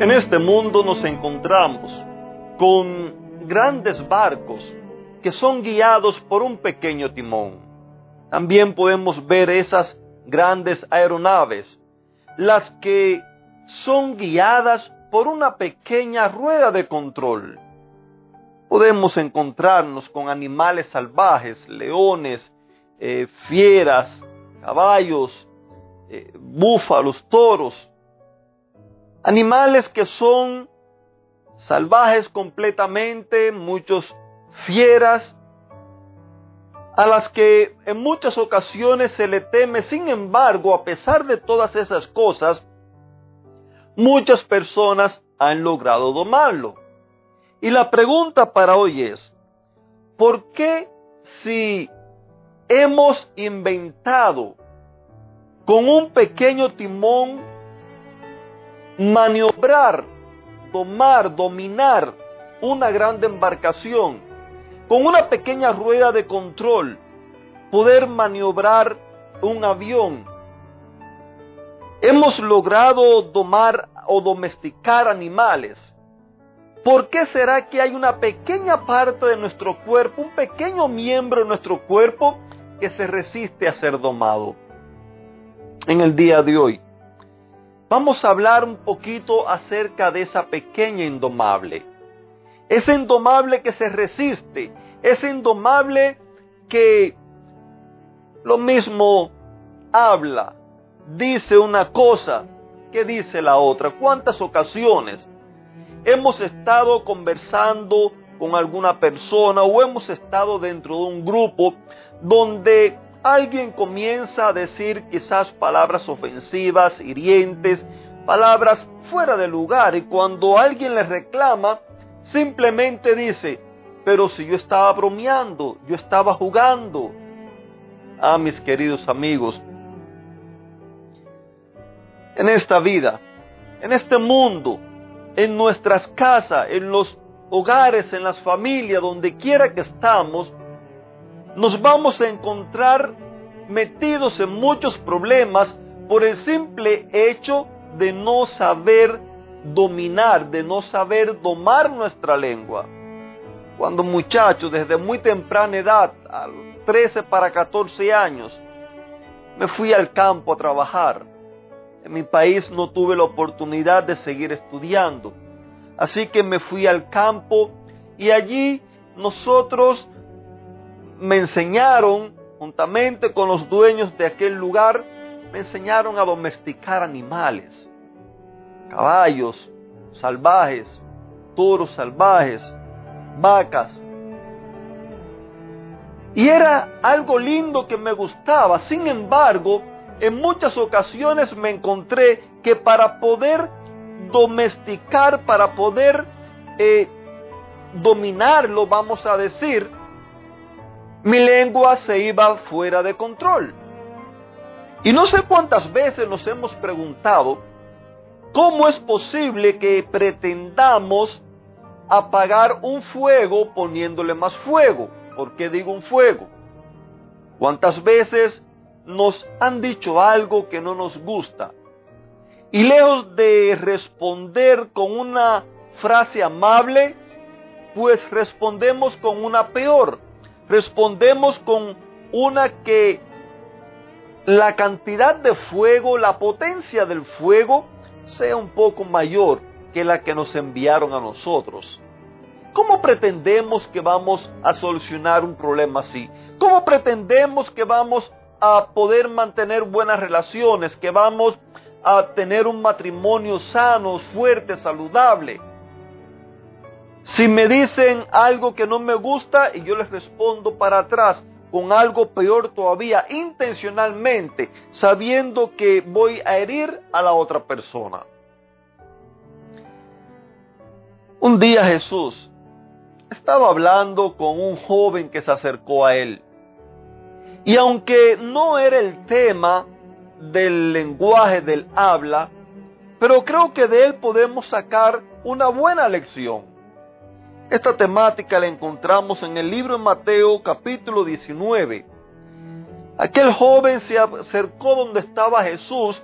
En este mundo nos encontramos con grandes barcos que son guiados por un pequeño timón. También podemos ver esas grandes aeronaves, las que son guiadas por una pequeña rueda de control. Podemos encontrarnos con animales salvajes, leones, eh, fieras, caballos, eh, búfalos, toros, Animales que son salvajes completamente, muchos fieras, a las que en muchas ocasiones se le teme. Sin embargo, a pesar de todas esas cosas, muchas personas han logrado domarlo. Y la pregunta para hoy es, ¿por qué si hemos inventado con un pequeño timón maniobrar, tomar, dominar una grande embarcación, con una pequeña rueda de control, poder maniobrar un avión. Hemos logrado domar o domesticar animales. ¿Por qué será que hay una pequeña parte de nuestro cuerpo, un pequeño miembro de nuestro cuerpo que se resiste a ser domado? En el día de hoy vamos a hablar un poquito acerca de esa pequeña indomable. Ese indomable que se resiste, ese indomable que lo mismo habla, dice una cosa que dice la otra. ¿Cuántas ocasiones hemos estado conversando con alguna persona o hemos estado dentro de un grupo donde alguien comienza a decir quizás palabras ofensivas, hirientes, palabras fuera de lugar y cuando alguien le reclama, simplemente dice, pero si yo estaba bromeando, yo estaba jugando. Ah, mis queridos amigos, en esta vida, en este mundo, en nuestras casas, en los hogares, en las familias, donde quiera que estamos, nos vamos a encontrar metidos en muchos problemas por el simple hecho de no saber dominar, de no saber domar nuestra lengua. Cuando muchachos, desde muy temprana edad, a los 13 para 14 años, me fui al campo a trabajar. En mi país no tuve la oportunidad de seguir estudiando. Así que me fui al campo y allí nosotros me enseñaron, juntamente con los dueños de aquel lugar, me enseñaron a domesticar animales, caballos salvajes, toros salvajes, vacas. Y era algo lindo que me gustaba. Sin embargo, en muchas ocasiones me encontré que para poder domesticar, para poder eh, dominarlo, vamos a decir, mi lengua se iba fuera de control. Y no sé cuántas veces nos hemos preguntado, ¿cómo es posible que pretendamos apagar un fuego poniéndole más fuego? ¿Por qué digo un fuego? ¿Cuántas veces nos han dicho algo que no nos gusta? Y lejos de responder con una frase amable, pues respondemos con una peor respondemos con una que la cantidad de fuego, la potencia del fuego, sea un poco mayor que la que nos enviaron a nosotros. ¿Cómo pretendemos que vamos a solucionar un problema así? ¿Cómo pretendemos que vamos a poder mantener buenas relaciones, que vamos a tener un matrimonio sano, fuerte, saludable? Si me dicen algo que no me gusta y yo les respondo para atrás con algo peor todavía, intencionalmente, sabiendo que voy a herir a la otra persona. Un día Jesús estaba hablando con un joven que se acercó a él. Y aunque no era el tema del lenguaje del habla, pero creo que de él podemos sacar una buena lección. Esta temática la encontramos en el libro de Mateo capítulo 19. Aquel joven se acercó donde estaba Jesús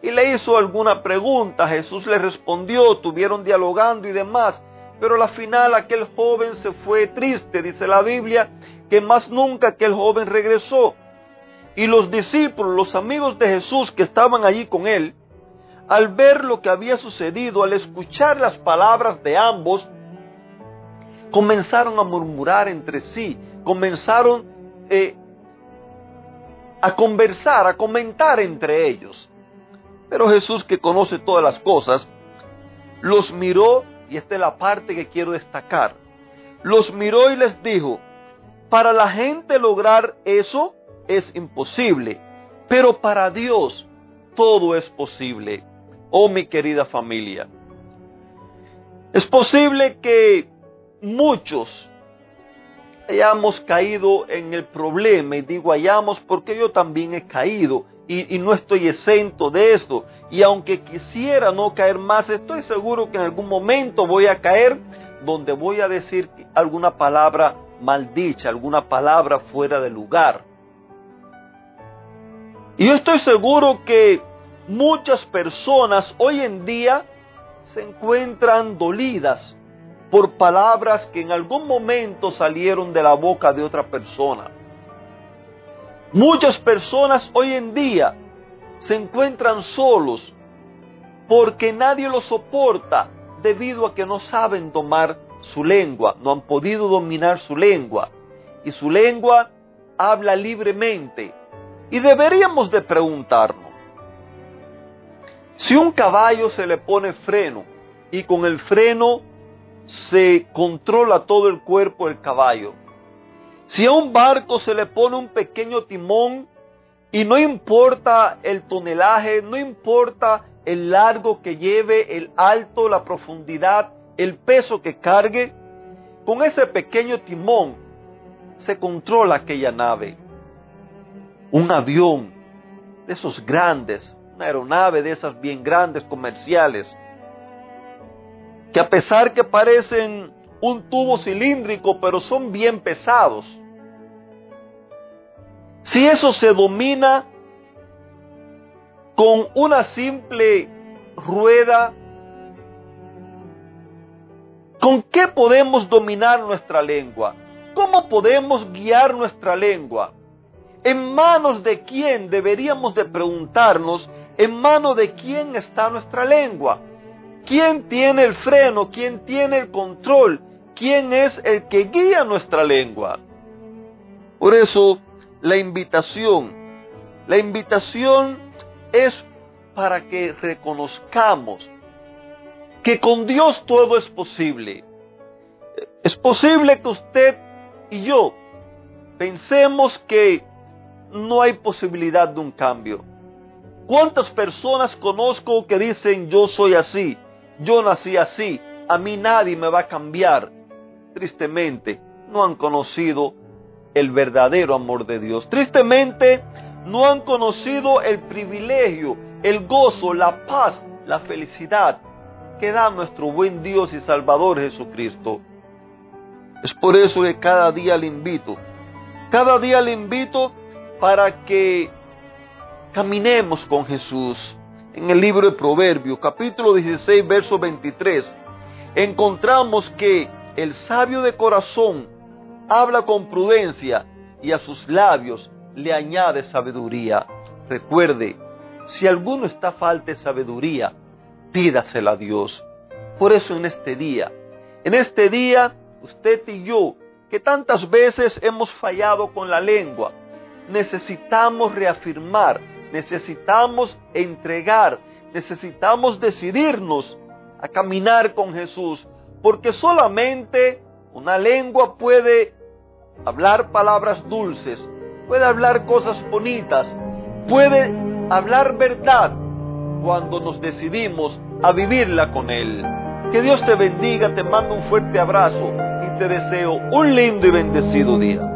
y le hizo alguna pregunta. Jesús le respondió, tuvieron dialogando y demás. Pero al final aquel joven se fue triste, dice la Biblia, que más nunca aquel joven regresó. Y los discípulos, los amigos de Jesús que estaban allí con él, al ver lo que había sucedido, al escuchar las palabras de ambos, comenzaron a murmurar entre sí, comenzaron eh, a conversar, a comentar entre ellos. Pero Jesús, que conoce todas las cosas, los miró, y esta es la parte que quiero destacar, los miró y les dijo, para la gente lograr eso es imposible, pero para Dios todo es posible. Oh mi querida familia, es posible que muchos hayamos caído en el problema, y digo hayamos porque yo también he caído y, no estoy exento de esto. Y aunque quisiera no caer más, estoy seguro que en algún momento voy a caer donde voy a decir alguna palabra maldicha, alguna palabra fuera de lugar. Y yo estoy seguro que muchas personas hoy en día se encuentran dolidas por palabras que en algún momento salieron de la boca de otra persona. Muchas personas hoy en día se encuentran solos porque nadie los soporta debido a que no saben tomar su lengua, no han podido dominar su lengua y su lengua habla libremente. Y deberíamos de preguntarnos, si un caballo se le pone freno y con el freno se controla todo el cuerpo del caballo. Si a un barco se le pone un pequeño timón y no importa el tonelaje, no importa el largo que lleve, el alto, la profundidad, el peso que cargue, con ese pequeño timón se controla aquella nave. Un avión de esos grandes, una aeronave de esas bien grandes comerciales, que a pesar que parecen un tubo cilíndrico, pero son bien pesados. Si eso se domina con una simple rueda, ¿con qué podemos dominar nuestra lengua? ¿Cómo podemos guiar nuestra lengua? ¿En manos de quién deberíamos de preguntarnos en manos de quién está nuestra lengua? ¿Quién tiene el freno? ¿Quién tiene el control? ¿Quién es el que guía nuestra lengua? Por eso, la invitación, la invitación es para que reconozcamos que con Dios todo es posible. Es posible que usted y yo pensemos que no hay posibilidad de un cambio. ¿Cuántas personas conozco que dicen yo soy así? Yo nací así, a mí nadie me va a cambiar. Tristemente, no han conocido el verdadero amor de Dios. Tristemente, no han conocido el privilegio, el gozo, la paz, la felicidad que da nuestro buen Dios y Salvador Jesucristo. Es por eso que cada día le invito, cada día le invito para que caminemos con Jesús, en el libro de Proverbios, capítulo 16, verso 23, encontramos que el sabio de corazón habla con prudencia y a sus labios le añade sabiduría. Recuerde, si alguno está falta de sabiduría, pídasela a Dios. Por eso en este día, en este día, usted y yo, que tantas veces hemos fallado con la lengua, necesitamos reafirmar necesitamos entregar, necesitamos decidirnos a caminar con Jesús, porque solamente una lengua puede hablar palabras dulces, puede hablar cosas bonitas, puede hablar verdad cuando nos decidimos a vivirla con Él. Que Dios te bendiga, te mando un fuerte abrazo y te deseo un lindo y bendecido día.